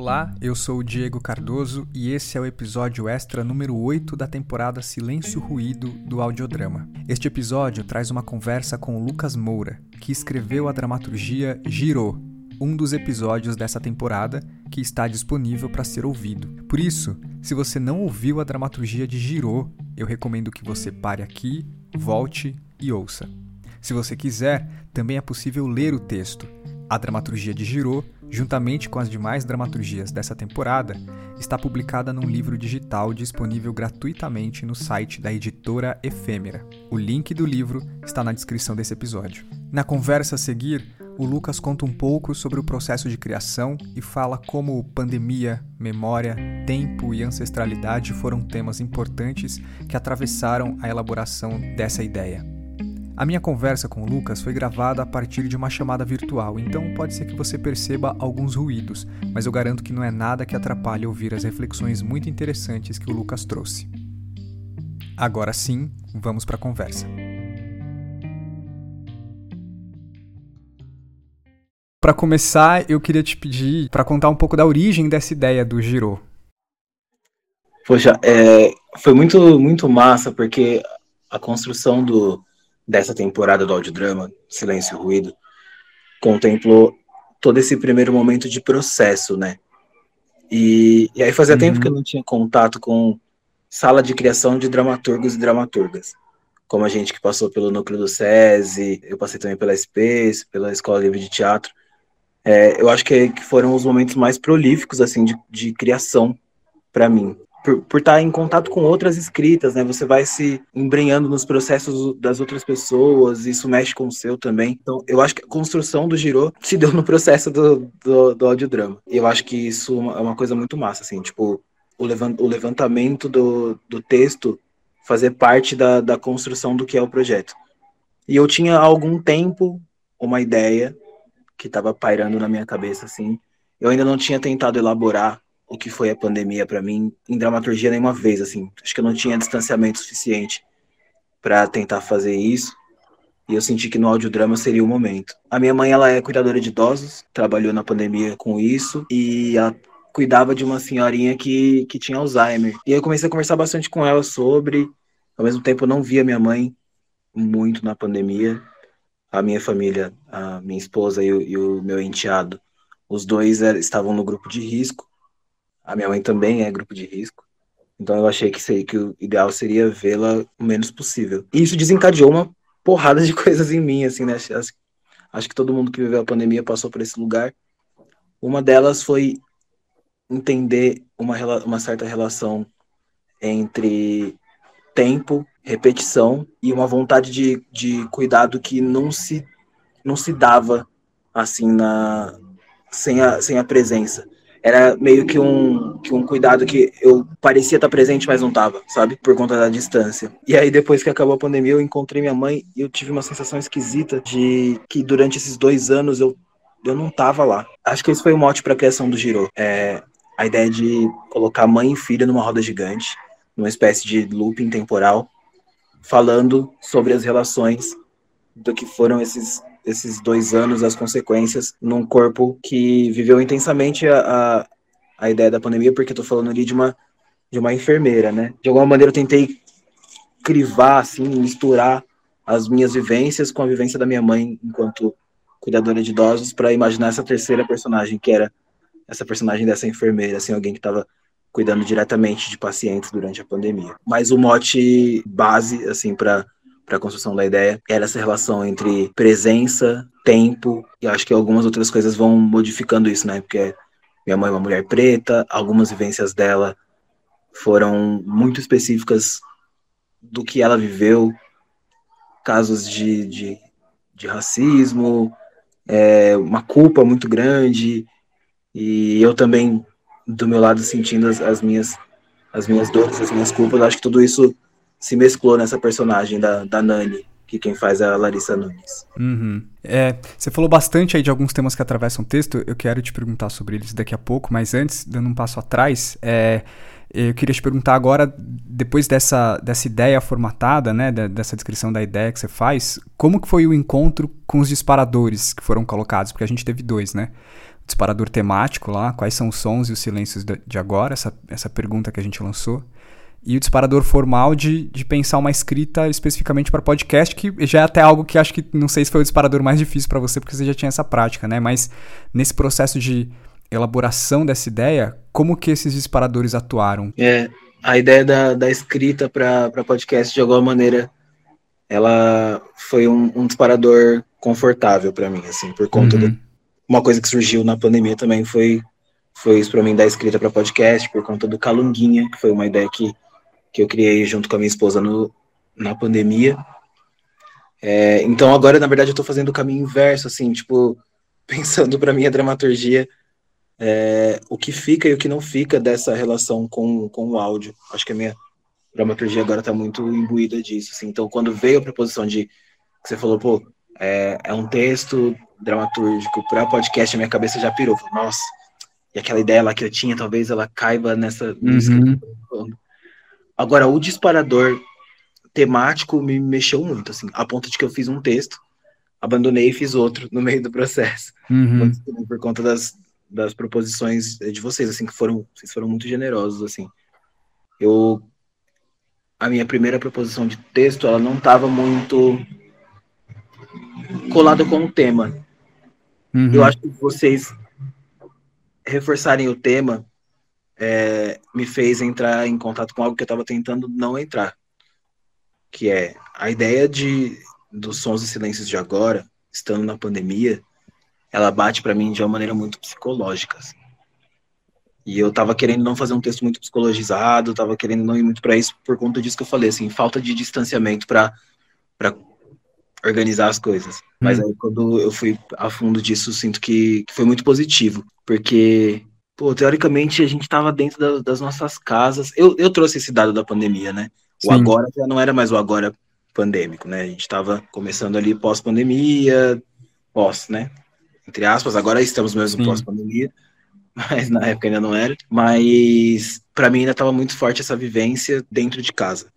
Olá, eu sou o Diego Cardoso e esse é o episódio extra número 8 da temporada Silêncio Ruído do audiodrama. Este episódio traz uma conversa com Lucas Moura, que escreveu a dramaturgia Girou, um dos episódios dessa temporada que está disponível para ser ouvido. Por isso, se você não ouviu a dramaturgia de Girou, eu recomendo que você pare aqui, volte e ouça. Se você quiser, também é possível ler o texto. A dramaturgia de Girou juntamente com as demais dramaturgias dessa temporada, está publicada num livro digital disponível gratuitamente no site da editora Efêmera. O link do livro está na descrição desse episódio. Na conversa a seguir, o Lucas conta um pouco sobre o processo de criação e fala como pandemia, memória, tempo e ancestralidade foram temas importantes que atravessaram a elaboração dessa ideia. A minha conversa com o Lucas foi gravada a partir de uma chamada virtual, então pode ser que você perceba alguns ruídos, mas eu garanto que não é nada que atrapalhe ouvir as reflexões muito interessantes que o Lucas trouxe. Agora sim, vamos para a conversa. Para começar, eu queria te pedir para contar um pouco da origem dessa ideia do Giro. Poxa, é, foi muito, muito massa, porque a construção do, dessa temporada do audiodrama, Silêncio e Ruído, contemplou todo esse primeiro momento de processo, né? E, e aí fazia uhum. tempo que eu não tinha contato com sala de criação de dramaturgos e dramaturgas. Como a gente que passou pelo núcleo do SESI, eu passei também pela SPES, pela Escola Livre de Teatro. É, eu acho que, que, foram os momentos mais prolíficos, assim, de, de criação para mim por, por estar em contato com outras escritas, né? Você vai se embrenhando nos processos das outras pessoas, isso mexe com o seu também. Então, eu acho que a construção do Giro se deu no processo do, do, do audiodrama. E eu acho que isso é uma coisa muito massa, assim, tipo, o levantamento do, do texto fazer parte da, da construção do que é o projeto. E eu tinha há algum tempo uma ideia que estava pairando na minha cabeça, assim. Eu ainda não tinha tentado elaborar o que foi a pandemia para mim em dramaturgia nenhuma vez, assim. Acho que eu não tinha distanciamento suficiente para tentar fazer isso. E eu senti que no audiodrama seria o momento. A minha mãe, ela é cuidadora de idosos, trabalhou na pandemia com isso e ela cuidava de uma senhorinha que, que tinha Alzheimer. E eu comecei a conversar bastante com ela sobre. Ao mesmo tempo, eu não via minha mãe muito na pandemia. A minha família, a minha esposa e o, e o meu enteado, os dois era, estavam no grupo de risco. A minha mãe também é grupo de risco. Então eu achei que, seria, que o ideal seria vê-la o menos possível. E isso desencadeou uma porrada de coisas em mim, assim, né? Acho, acho que todo mundo que viveu a pandemia passou por esse lugar. Uma delas foi entender uma, uma certa relação entre tempo, repetição e uma vontade de, de cuidado que não se, não se dava assim na sem a, sem a presença era meio que um, que um cuidado que eu parecia estar presente, mas não estava, sabe? Por conta da distância. E aí, depois que acabou a pandemia, eu encontrei minha mãe e eu tive uma sensação esquisita de que durante esses dois anos eu, eu não estava lá. Acho que esse foi o mote para a criação do Giro. É a ideia de colocar mãe e filha numa roda gigante, numa espécie de looping temporal, falando sobre as relações do que foram esses esses dois anos, as consequências num corpo que viveu intensamente a, a, a ideia da pandemia, porque tô falando ali de uma, de uma enfermeira, né? De alguma maneira eu tentei crivar, assim, misturar as minhas vivências com a vivência da minha mãe enquanto cuidadora de idosos para imaginar essa terceira personagem, que era essa personagem dessa enfermeira, assim, alguém que estava cuidando diretamente de pacientes durante a pandemia. Mas o mote base, assim, para para a construção da ideia era essa relação entre presença, tempo e acho que algumas outras coisas vão modificando isso, né? Porque minha mãe é uma mulher preta, algumas vivências dela foram muito específicas do que ela viveu, casos de, de, de racismo, é, uma culpa muito grande, e eu também, do meu lado, sentindo as, as minhas as minhas dores, as minhas culpas, acho que tudo isso se mesclou nessa personagem da, da Nani, que quem faz é a Larissa Nunes. Uhum. É, você falou bastante aí de alguns temas que atravessam o texto, eu quero te perguntar sobre eles daqui a pouco, mas antes, dando um passo atrás, é, eu queria te perguntar agora, depois dessa, dessa ideia formatada, né, dessa descrição da ideia que você faz, como que foi o encontro com os disparadores que foram colocados? Porque a gente teve dois, né? disparador temático lá, quais são os sons e os silêncios de agora, essa, essa pergunta que a gente lançou. E o disparador formal de, de pensar uma escrita especificamente para podcast, que já é até algo que acho que não sei se foi o disparador mais difícil para você, porque você já tinha essa prática, né? Mas nesse processo de elaboração dessa ideia, como que esses disparadores atuaram? É, a ideia da, da escrita para podcast, de alguma maneira, ela foi um, um disparador confortável para mim, assim, por conta uhum. de uma coisa que surgiu na pandemia também foi foi isso para mim da escrita para podcast, por conta do Calunguinha, que foi uma ideia que, que eu criei junto com a minha esposa no, na pandemia. É, então agora, na verdade, eu estou fazendo o caminho inverso, assim, tipo, pensando para minha dramaturgia é, o que fica e o que não fica dessa relação com, com o áudio. Acho que a minha dramaturgia agora está muito imbuída disso. Assim. Então, quando veio a proposição de que você falou, pô, é, é um texto dramatúrgico para podcast, a minha cabeça já pirou. Nossa, e aquela ideia lá que eu tinha, talvez ela caiba nessa. Uhum. Agora, o disparador temático me mexeu muito, assim, a ponto de que eu fiz um texto, abandonei e fiz outro no meio do processo. Uhum. Por conta das, das proposições de vocês, assim, que foram, vocês foram muito generosos, assim. Eu, a minha primeira proposição de texto, ela não estava muito colada com o tema. Uhum. Eu acho que vocês reforçarem o tema é, me fez entrar em contato com algo que eu estava tentando não entrar, que é a ideia de dos sons e silêncios de agora, estando na pandemia, ela bate para mim de uma maneira muito psicológica. Assim. E eu tava querendo não fazer um texto muito psicologizado, tava querendo não ir muito para isso por conta disso que eu falei, assim, falta de distanciamento para para organizar as coisas. Hum. Mas aí quando eu fui a fundo disso, sinto que, que foi muito positivo, porque pô, teoricamente a gente tava dentro da, das nossas casas. Eu, eu trouxe esse dado da pandemia, né? O Sim. agora já não era mais o agora pandêmico, né? A gente tava começando ali pós-pandemia, pós, né? entre aspas, agora estamos mesmo pós-pandemia, mas na época ainda não era. Mas para mim ainda estava muito forte essa vivência dentro de casa.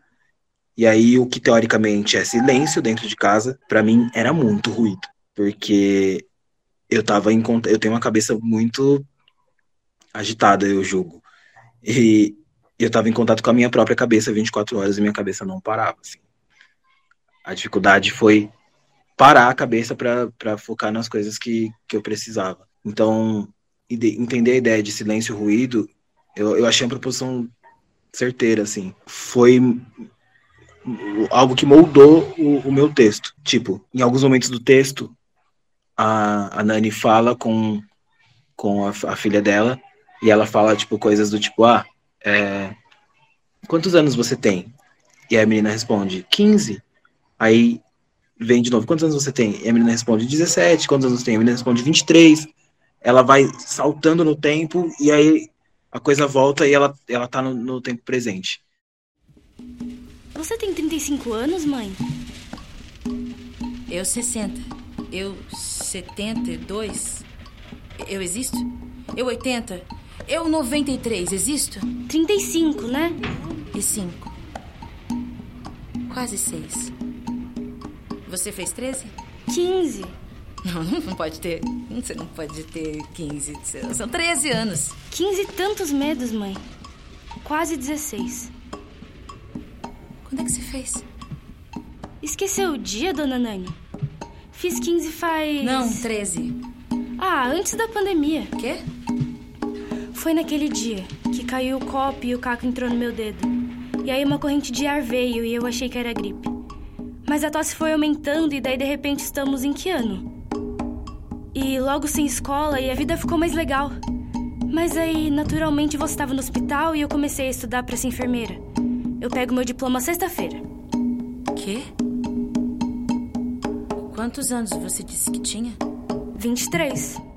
E aí o que teoricamente é silêncio dentro de casa, para mim era muito ruído, porque eu tava em eu tenho uma cabeça muito agitada, eu julgo. E eu tava em contato com a minha própria cabeça 24 horas e minha cabeça não parava, assim. A dificuldade foi parar a cabeça para focar nas coisas que, que eu precisava. Então, entender a ideia de silêncio e ruído, eu, eu achei uma proposição certeira, assim. Foi algo que moldou o, o, meu texto. Tipo, em alguns momentos do texto, a, a Nani fala com, com a, a filha dela, e ela fala, tipo, coisas do tipo, ah, é, quantos anos você tem? E a menina responde, 15. Aí vem de novo, quantos anos você tem? E a menina responde 17, quantos anos você tem? A menina responde 23. Ela vai saltando no tempo e aí a coisa volta e ela, ela tá no, no tempo presente. Você tem 35 anos, mãe? Eu 60. Eu 72. Eu existo? Eu 80. Eu 93. Existo? 35, né? E 5. Quase 6. Você fez 13? 15. Não, não pode ter. Você não pode ter 15. São 13 anos. 15 e tantos medos, mãe. Quase 16. Quando é que você fez? Esqueceu o dia, dona Nani? Fiz 15 faz. Não, 13. Ah, antes da pandemia. Quê? Foi naquele dia que caiu o copo e o caco entrou no meu dedo. E aí uma corrente de ar veio e eu achei que era gripe. Mas a tosse foi aumentando e daí de repente estamos em que ano? E logo sem escola e a vida ficou mais legal. Mas aí, naturalmente, você estava no hospital e eu comecei a estudar para ser enfermeira. Eu pego meu diploma sexta-feira. Quê? Quantos anos você disse que tinha? 23.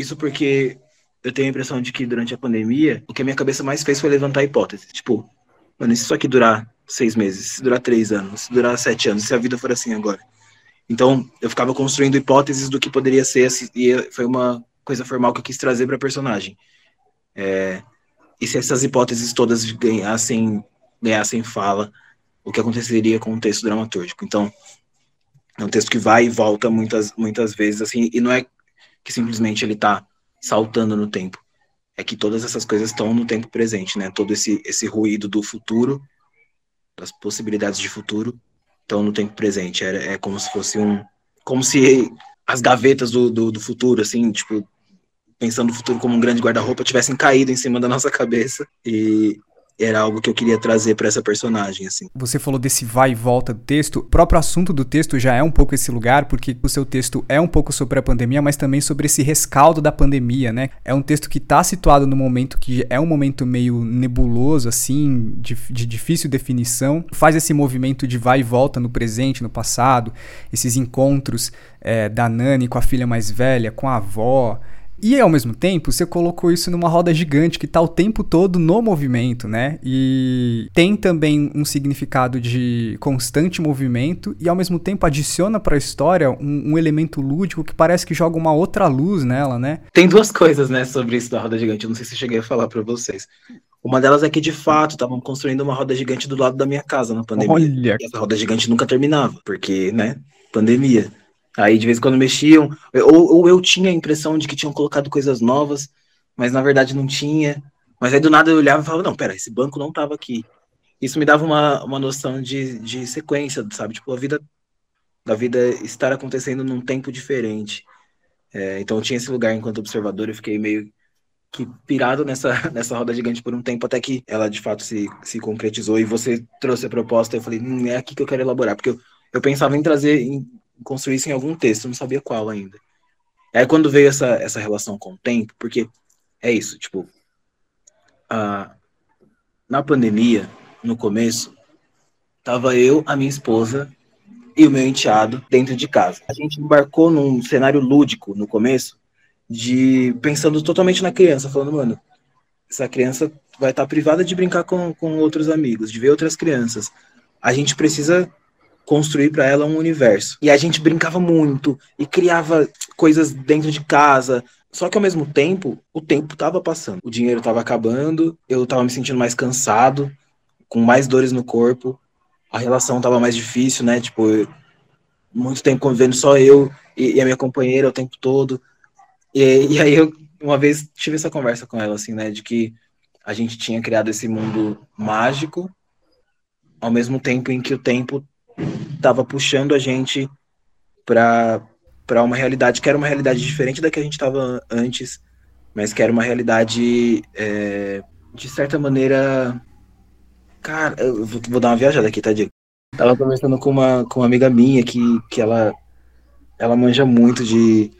Isso porque eu tenho a impressão de que durante a pandemia, o que a minha cabeça mais fez foi levantar hipóteses. Tipo, mano, e se isso aqui durar seis meses, se durar três anos, se durar sete anos, se a vida for assim agora. Então, eu ficava construindo hipóteses do que poderia ser, e foi uma coisa formal que eu quis trazer para a personagem. É, e se essas hipóteses todas ganhassem, ganhassem fala, o que aconteceria com o texto dramatúrgico. Então, É um texto que vai e volta muitas, muitas vezes, assim, e não é que simplesmente ele tá saltando no tempo. É que todas essas coisas estão no tempo presente, né? Todo esse, esse ruído do futuro, das possibilidades de futuro, estão no tempo presente. É, é como se fosse um. Como se as gavetas do, do, do futuro, assim, tipo, pensando o futuro como um grande guarda-roupa, tivessem caído em cima da nossa cabeça. E, era algo que eu queria trazer para essa personagem, assim. Você falou desse vai e volta do texto. O próprio assunto do texto já é um pouco esse lugar, porque o seu texto é um pouco sobre a pandemia, mas também sobre esse rescaldo da pandemia, né? É um texto que está situado no momento que é um momento meio nebuloso, assim, de, de difícil definição. Faz esse movimento de vai e volta no presente, no passado, esses encontros é, da Nani com a filha mais velha, com a avó. E ao mesmo tempo, você colocou isso numa roda gigante que está o tempo todo no movimento, né? E tem também um significado de constante movimento e ao mesmo tempo adiciona para a história um, um, elemento lúdico que parece que joga uma outra luz nela, né? Tem duas coisas, né, sobre isso da roda gigante. Eu não sei se eu cheguei a falar para vocês. Uma delas é que, de fato, estavam construindo uma roda gigante do lado da minha casa na pandemia. Olha. E essa roda gigante nunca terminava, porque, né, pandemia. Aí de vez em quando mexiam, ou, ou eu tinha a impressão de que tinham colocado coisas novas, mas na verdade não tinha. Mas aí do nada eu olhava e falava, não, pera, esse banco não estava aqui. Isso me dava uma, uma noção de, de sequência, sabe? Tipo, a vida da vida estar acontecendo num tempo diferente. É, então eu tinha esse lugar enquanto observador, eu fiquei meio que pirado nessa, nessa roda gigante por um tempo, até que ela de fato se, se concretizou e você trouxe a proposta. Eu falei, hum, é aqui que eu quero elaborar, porque eu, eu pensava em trazer, em construir isso em algum texto, não sabia qual ainda. Aí quando veio essa, essa relação com o tempo, porque é isso, tipo, na pandemia, no começo, tava eu, a minha esposa e o meu enteado dentro de casa. A gente embarcou num cenário lúdico no começo, de pensando totalmente na criança, falando, mano, essa criança vai estar tá privada de brincar com, com outros amigos, de ver outras crianças. A gente precisa construir para ela um universo. E a gente brincava muito e criava coisas dentro de casa. Só que ao mesmo tempo, o tempo estava passando. O dinheiro estava acabando, eu estava me sentindo mais cansado, com mais dores no corpo. A relação estava mais difícil, né? Tipo, muito tempo convivendo só eu e, e, a minha companheira o tempo todo. E, e aí eu uma vez tive essa conversa com ela assim, né, de que a gente tinha criado esse mundo mágico ao mesmo tempo em que o tempo estava puxando a gente para uma realidade que era uma realidade diferente da que a gente estava antes, mas que era uma realidade é, de certa maneira, cara, eu vou, vou, dar uma viajada aqui, tá, Diego? Tava conversando com uma com uma amiga minha que que ela ela manja muito de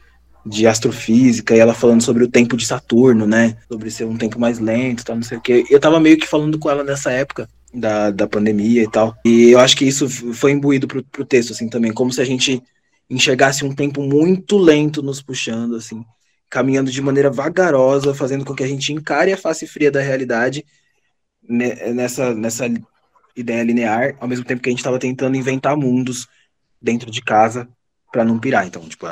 de astrofísica e ela falando sobre o tempo de Saturno, né? Sobre ser um tempo mais lento, tal, não sei o quê. Eu tava meio que falando com ela nessa época da, da pandemia e tal. E eu acho que isso foi imbuído pro, pro texto, assim, também, como se a gente enxergasse um tempo muito lento nos puxando, assim, caminhando de maneira vagarosa, fazendo com que a gente encare a face fria da realidade nessa, nessa ideia linear, ao mesmo tempo que a gente estava tentando inventar mundos dentro de casa para não pirar. Então, tipo,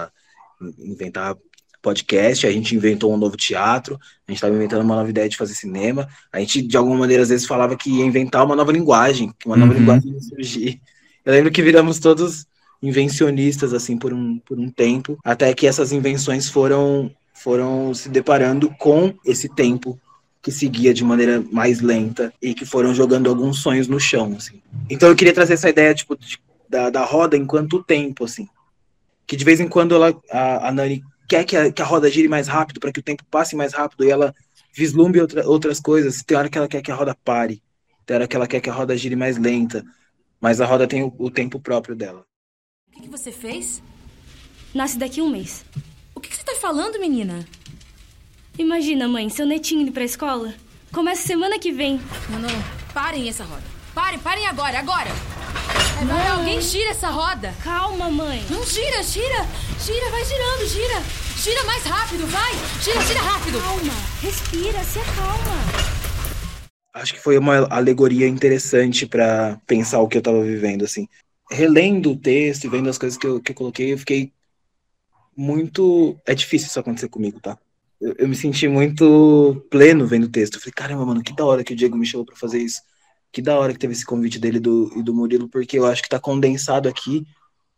inventar podcast, a gente inventou um novo teatro, a gente estava inventando uma nova ideia de fazer cinema, a gente, de alguma maneira, às vezes falava que ia inventar uma nova linguagem, que uma nova uhum. linguagem ia surgir. Eu lembro que viramos todos invencionistas, assim, por um, por um tempo, até que essas invenções foram, foram se deparando com esse tempo que seguia de maneira mais lenta e que foram jogando alguns sonhos no chão, assim. Então eu queria trazer essa ideia, tipo, de, da, da roda enquanto tempo, assim. Que de vez em quando ela, a, a Nani quer que a, que a roda gire mais rápido, para que o tempo passe mais rápido e ela vislumbre outra, outras coisas. Tem hora que ela quer que a roda pare, tem hora que ela quer que a roda gire mais lenta, mas a roda tem o, o tempo próprio dela. O que, que, você fez? Nasce daqui um mês. O que, que você tá falando, menina? Imagina, mãe, seu netinho indo pra escola. Começa semana que vem. Não, não, parem essa roda. Parem, parem agora, agora! Vai, alguém gira essa roda. Calma, mãe. Não gira, gira. Gira, vai girando, gira. Gira mais rápido, vai. Gira, gira rápido. Calma. Respira, se acalma. Acho que foi uma alegoria interessante para pensar o que eu tava vivendo, assim. Relendo o texto e vendo as coisas que eu, que eu coloquei, eu fiquei muito. É difícil isso acontecer comigo, tá? Eu, eu me senti muito pleno vendo o texto. Eu falei, caramba, mano, que da hora que o Diego me chamou pra fazer isso que da hora que teve esse convite dele do, e do Murilo, porque eu acho que tá condensado aqui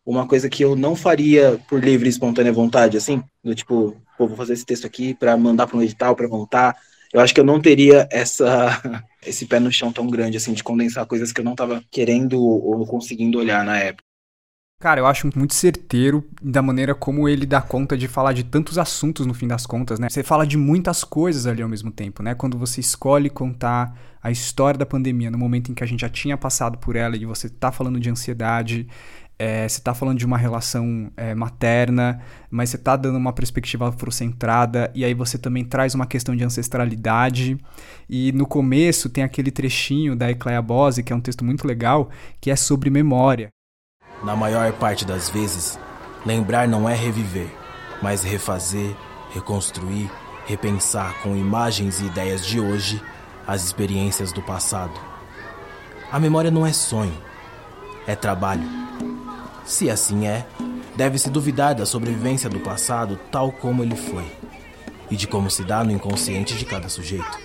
uma coisa que eu não faria por livre e espontânea vontade, assim, do tipo, pô, vou fazer esse texto aqui para mandar para um edital, para montar. Eu acho que eu não teria essa esse pé no chão tão grande assim de condensar coisas que eu não estava querendo ou conseguindo olhar na época. Cara, eu acho muito certeiro da maneira como ele dá conta de falar de tantos assuntos no fim das contas, né? Você fala de muitas coisas ali ao mesmo tempo, né? Quando você escolhe contar a história da pandemia no momento em que a gente já tinha passado por ela e você tá falando de ansiedade, é, você está falando de uma relação é, materna, mas você está dando uma perspectiva afrocentrada, e aí você também traz uma questão de ancestralidade. E no começo tem aquele trechinho da Ecleia Bose, que é um texto muito legal, que é sobre memória. Na maior parte das vezes, lembrar não é reviver, mas refazer, reconstruir, repensar com imagens e ideias de hoje as experiências do passado. A memória não é sonho, é trabalho se assim é, deve-se duvidar da sobrevivência do passado tal como ele foi, e de como se dá no inconsciente de cada sujeito.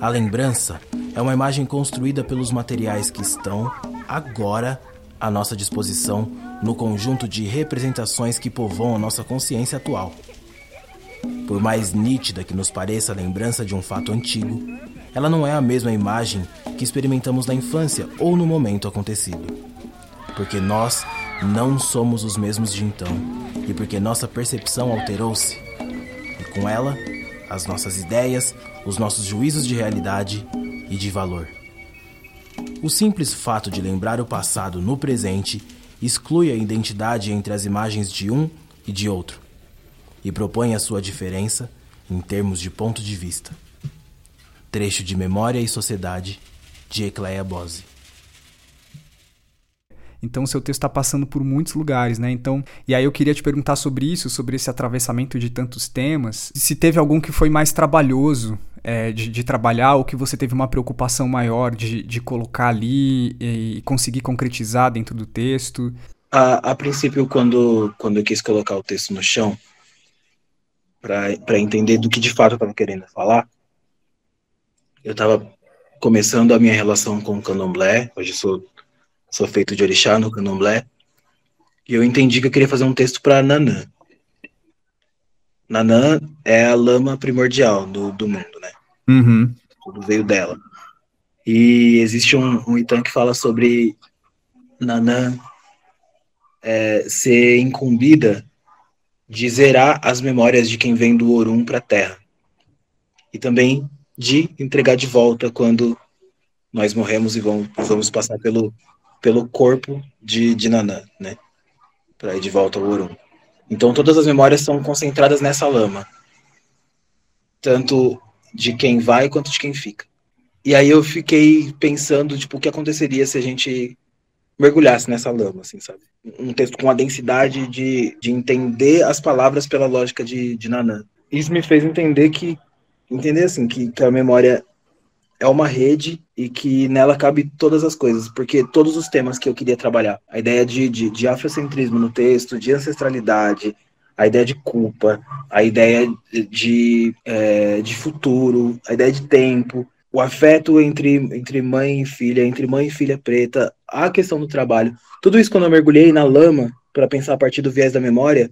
A lembrança é uma imagem construída pelos materiais que estão, agora, à nossa disposição no conjunto de representações que povoam a nossa consciência atual. Por mais nítida que nos pareça a lembrança de um fato antigo, ela não é a mesma imagem que experimentamos na infância ou no momento acontecido porque nós não somos os mesmos de então e porque nossa percepção alterou-se. E com ela, as nossas ideias, os nossos juízos de realidade e de valor. O simples fato de lembrar o passado no presente exclui a identidade entre as imagens de um e de outro e propõe a sua diferença em termos de ponto de vista. Trecho de Memória e Sociedade, de Ecleia Bose. Então seu texto está passando por muitos lugares, né? Então, e aí eu queria te perguntar sobre isso, sobre esse atravessamento de tantos temas. Se teve algum que foi mais trabalhoso é, de, de, trabalhar ou que você teve uma preocupação maior de, de colocar ali e, conseguir concretizar dentro do texto? A, a princípio, quando, quando eu quis colocar o texto no chão, para entender do que de fato eu estava querendo falar, eu estava começando a minha relação com o candomblé. Hoje sou sou feito de orixá no candomblé. E eu entendi que eu queria fazer um texto para Nanã. Nanã é a lama primordial do, do mundo, né? Uhum. Tudo veio dela. E existe um, um Itan que fala sobre Nanã é, ser incumbida de zerar as memórias de quem vem do Orum para a Terra. E também de entregar de volta quando nós morremos e vamos, vamos passar pelo pelo corpo de, de Nanã, né? Para ir de volta ao Orum. Então todas as memórias são concentradas nessa lama. Tanto de quem vai quanto de quem fica. E aí eu fiquei pensando, tipo, o que aconteceria se a gente mergulhasse nessa lama, assim, sabe? Um texto com a densidade de, de entender as palavras pela lógica de, de Nanã. Isso me fez entender que, entender assim, que, que a memória é uma rede e que nela cabe todas as coisas, porque todos os temas que eu queria trabalhar, a ideia de, de, de afrocentrismo no texto, de ancestralidade, a ideia de culpa, a ideia de, é, de futuro, a ideia de tempo, o afeto entre, entre mãe e filha, entre mãe e filha preta, a questão do trabalho, tudo isso quando eu mergulhei na lama para pensar a partir do viés da memória,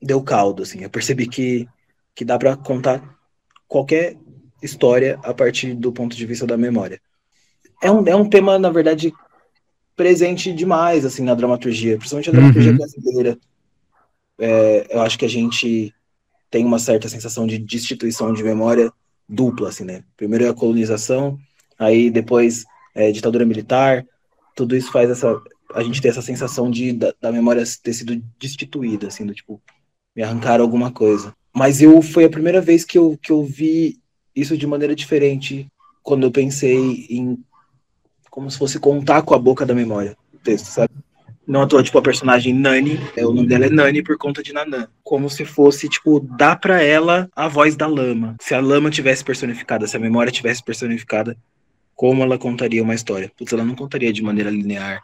deu caldo, assim, eu percebi que, que dá para contar qualquer história a partir do ponto de vista da memória. É um, é um tema, na verdade, presente demais assim na dramaturgia, principalmente a dramaturgia uhum. brasileira. É, eu acho que a gente tem uma certa sensação de destituição de memória dupla, assim, né? Primeiro é a colonização, aí depois é, ditadura militar, tudo isso faz essa a gente ter essa sensação de da, da, memória ter sido destituída, assim, do tipo me arrancaram alguma coisa. Mas eu foi a primeira vez que eu, que eu vi isso de maneira diferente quando eu pensei em como se fosse contar com a boca da memória o texto, sabe? Não à toa, tipo, a personagem Nani, é, o nome dela é Nani por conta de Nanã. Como se fosse, tipo, dar para ela a voz da lama. Se a lama tivesse personificada, se a memória tivesse personificada, como ela contaria uma história? Putz, ela não contaria de maneira linear.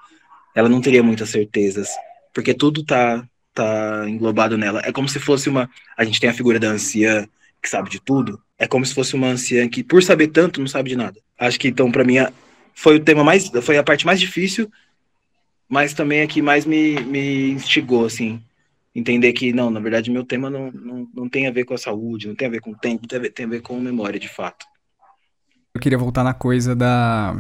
Ela não teria muitas certezas. Porque tudo tá, tá englobado nela. É como se fosse uma. A gente tem a figura da anciã, que sabe de tudo, é como se fosse uma anciã que, por saber tanto, não sabe de nada. Acho que, então, para mim, foi o tema mais. Foi a parte mais difícil mas também é que mais me, me instigou, assim, entender que, não, na verdade, meu tema não, não, não tem a ver com a saúde, não tem a ver com o tempo, tem a ver, tem a ver com memória, de fato. Eu queria voltar na coisa da,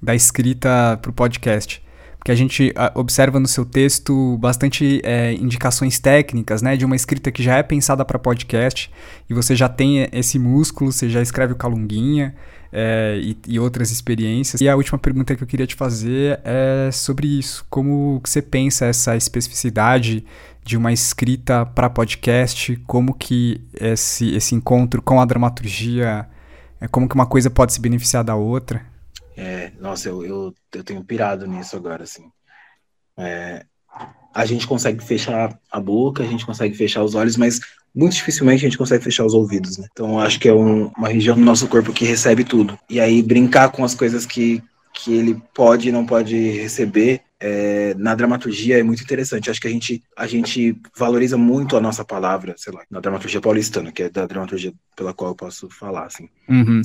da escrita para o podcast porque a gente observa no seu texto bastante é, indicações técnicas, né, de uma escrita que já é pensada para podcast e você já tem esse músculo, você já escreve o Calunguinha é, e, e, outras experiências. E a última pergunta que eu queria te fazer é sobre isso, como você pensa essa especificidade de uma escrita para podcast, como que esse, esse encontro com a dramaturgia, é como que uma coisa pode se beneficiar da outra? É, nossa, eu, eu, eu tenho pirado nisso agora, assim. É, a gente consegue fechar a boca, a gente consegue fechar os olhos, mas muito dificilmente a gente consegue fechar os ouvidos, né? Então acho que é um, uma região do nosso corpo que recebe tudo. E aí brincar com as coisas que, que ele pode e não pode receber é, na dramaturgia é muito interessante. Acho que a gente, a gente valoriza muito a nossa palavra, sei lá, na dramaturgia paulistana, que é da dramaturgia pela qual eu posso falar, assim. Uhum.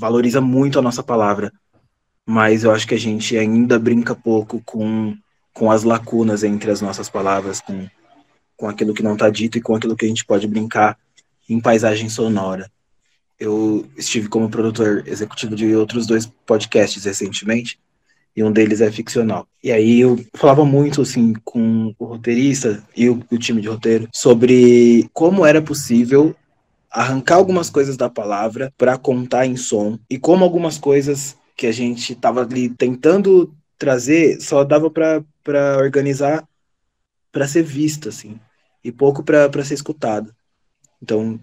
Valoriza muito a nossa palavra mas eu acho que a gente ainda brinca pouco com, com as lacunas entre as nossas palavras, com, com aquilo que não está dito e com aquilo que a gente pode brincar em paisagem sonora. Eu estive como produtor executivo de outros dois podcasts recentemente, e um deles é ficcional. E aí eu falava muito assim com o roteirista e o, o time de roteiro sobre como era possível arrancar algumas coisas da palavra para contar em som e como algumas coisas que a gente estava ali tentando trazer só dava para organizar para ser visto, assim, e pouco para ser escutado. Então,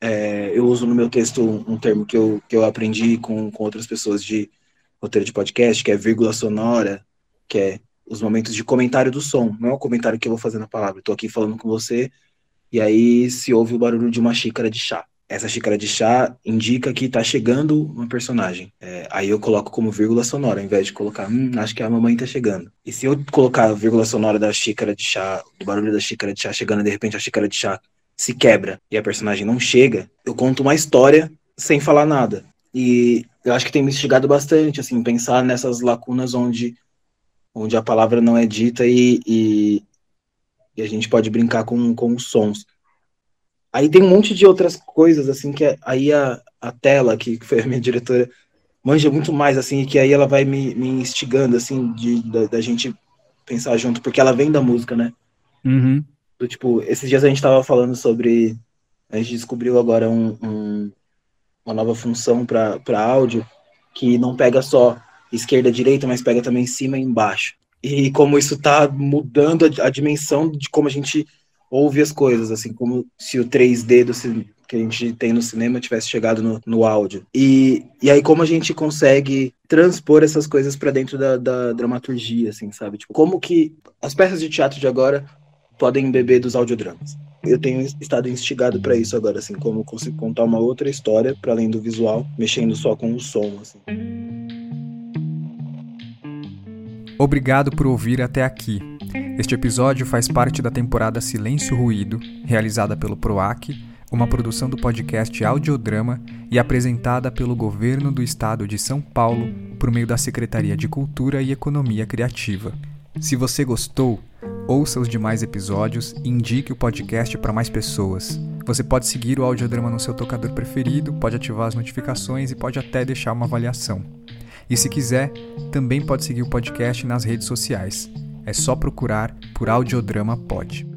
é, eu uso no meu texto um, um, termo que eu, que eu aprendi com, com outras pessoas de roteiro de podcast, que é vírgula sonora, que é os momentos de comentário do som. Não é o comentário que eu vou fazer na palavra. Estou aqui falando com você, e aí se ouve o barulho de uma xícara de chá essa xícara de chá indica que está chegando uma personagem. É, aí eu coloco como vírgula sonora, ao invés de colocar, hum, acho que a mamãe está chegando. E se eu colocar a vírgula sonora da xícara de chá, do barulho da xícara de chá chegando, e de repente a xícara de chá se quebra e a personagem não chega, eu conto uma história sem falar nada. E eu acho que tem me instigado bastante, assim, pensar nessas lacunas onde, onde a palavra não é dita e, e, e a gente pode brincar com, com os sons. Aí tem um monte de outras coisas, assim, que é, aí a, a tela, que foi a minha diretora, manja muito mais, assim, que aí ela vai me, me instigando, assim, de, da, da, gente pensar junto, porque ela vem da música, né? Uhum. Do, tipo, esses dias a gente tava falando sobre. A gente descobriu agora um, um, uma nova função para áudio que não pega só esquerda e direita, mas pega também cima e embaixo. E como isso tá mudando a, a dimensão de como a gente ouve as coisas, assim, como se o 3D do, que a gente tem no cinema tivesse chegado no, no áudio. E, e aí, como a gente consegue transpor essas coisas para dentro da, da, dramaturgia, assim, sabe? Tipo, como que as peças de teatro de agora podem beber dos audiodramas. Eu tenho estado instigado para isso agora, assim, como consigo contar uma outra história para além do visual, mexendo só com o som, assim. Obrigado por ouvir até aqui. Este episódio faz parte da temporada Silêncio Ruído, realizada pelo PROAC, uma produção do podcast Audiodrama e apresentada pelo governo do estado de São Paulo por meio da Secretaria de Cultura e Economia Criativa. Se você gostou, ouça os demais episódios e indique o podcast para mais pessoas. Você pode seguir o Audiodrama no seu tocador preferido, pode ativar as notificações e pode até deixar uma avaliação. E se quiser, também pode seguir o podcast nas redes sociais. É só procurar por Audiodrama Pod.